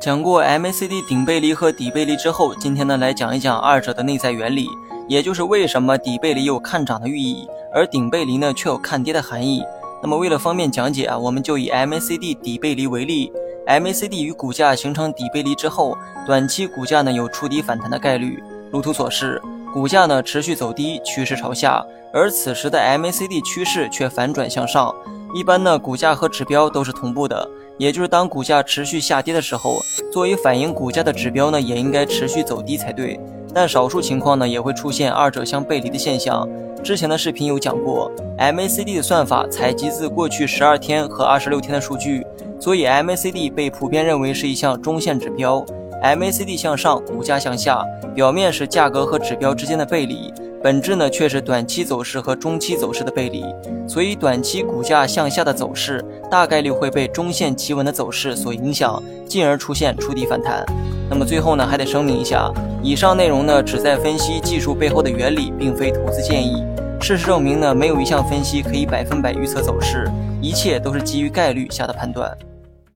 讲过 MACD 顶背离和底背离之后，今天呢来讲一讲二者的内在原理，也就是为什么底背离有看涨的寓意，而顶背离呢却有看跌的含义。那么为了方便讲解啊，我们就以 MACD 底背离为例，MACD 与股价形成底背离之后，短期股价呢有触底反弹的概率。如图所示，股价呢持续走低，趋势朝下，而此时的 MACD 趋势却反转向上。一般呢，股价和指标都是同步的。也就是当股价持续下跌的时候，作为反映股价的指标呢，也应该持续走低才对。但少数情况呢，也会出现二者相背离的现象。之前的视频有讲过，MACD 的算法采集自过去十二天和二十六天的数据，所以 MACD 被普遍认为是一项中线指标。MACD 向上，股价向下，表面是价格和指标之间的背离。本质呢却是短期走势和中期走势的背离，所以短期股价向下的走势大概率会被中线企稳的走势所影响，进而出现触底反弹。那么最后呢还得声明一下，以上内容呢只在分析技术背后的原理，并非投资建议。事实证明呢没有一项分析可以百分百预测走势，一切都是基于概率下的判断。